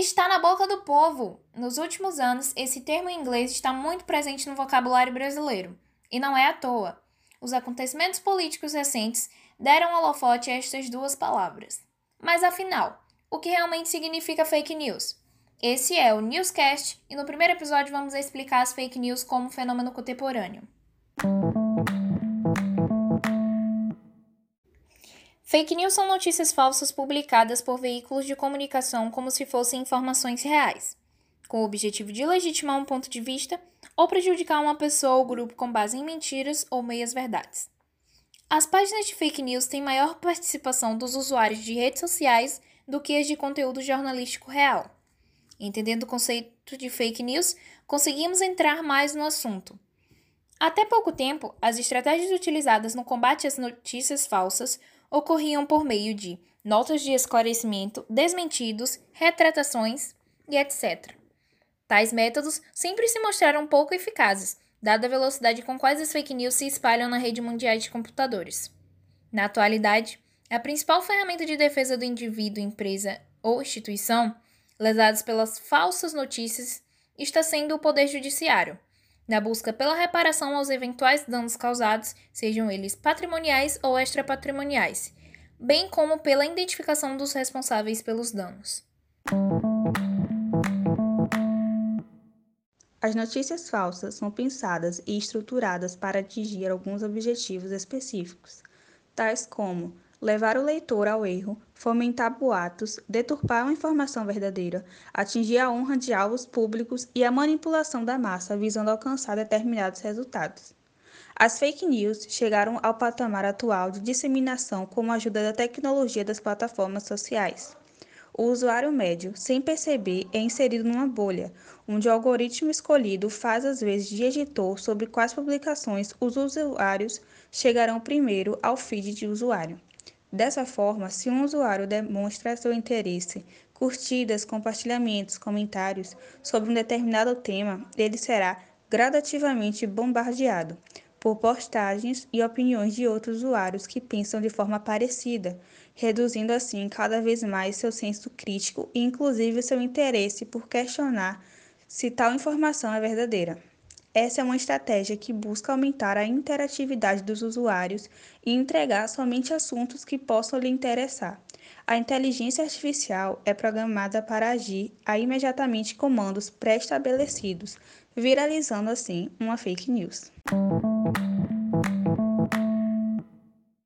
está na boca do povo. Nos últimos anos, esse termo em inglês está muito presente no vocabulário brasileiro. E não é à toa. Os acontecimentos políticos recentes deram holofote a estas duas palavras. Mas afinal, o que realmente significa fake news? Esse é o Newscast e no primeiro episódio vamos explicar as fake news como fenômeno contemporâneo. Fake news são notícias falsas publicadas por veículos de comunicação como se fossem informações reais, com o objetivo de legitimar um ponto de vista ou prejudicar uma pessoa ou grupo com base em mentiras ou meias-verdades. As páginas de fake news têm maior participação dos usuários de redes sociais do que as de conteúdo jornalístico real. Entendendo o conceito de fake news, conseguimos entrar mais no assunto. Até pouco tempo, as estratégias utilizadas no combate às notícias falsas ocorriam por meio de notas de esclarecimento, desmentidos, retratações e etc. Tais métodos sempre se mostraram pouco eficazes, dada a velocidade com quais as fake news se espalham na rede mundial de computadores. Na atualidade, a principal ferramenta de defesa do indivíduo, empresa ou instituição, lesados pelas falsas notícias, está sendo o Poder Judiciário, na busca pela reparação aos eventuais danos causados, sejam eles patrimoniais ou extrapatrimoniais, bem como pela identificação dos responsáveis pelos danos. As notícias falsas são pensadas e estruturadas para atingir alguns objetivos específicos, tais como levar o leitor ao erro, fomentar boatos, deturpar uma informação verdadeira, atingir a honra de alvos públicos e a manipulação da massa visando alcançar determinados resultados. As fake news chegaram ao patamar atual de disseminação com a ajuda da tecnologia das plataformas sociais. O usuário médio, sem perceber, é inserido numa bolha, onde o algoritmo escolhido faz às vezes de editor sobre quais publicações os usuários chegarão primeiro ao feed de usuário. Dessa forma, se um usuário demonstra seu interesse, curtidas, compartilhamentos, comentários sobre um determinado tema, ele será gradativamente bombardeado por postagens e opiniões de outros usuários que pensam de forma parecida, reduzindo assim cada vez mais seu senso crítico e inclusive seu interesse por questionar se tal informação é verdadeira. Essa é uma estratégia que busca aumentar a interatividade dos usuários e entregar somente assuntos que possam lhe interessar. A inteligência artificial é programada para agir a imediatamente comandos pré-estabelecidos, viralizando assim uma fake news.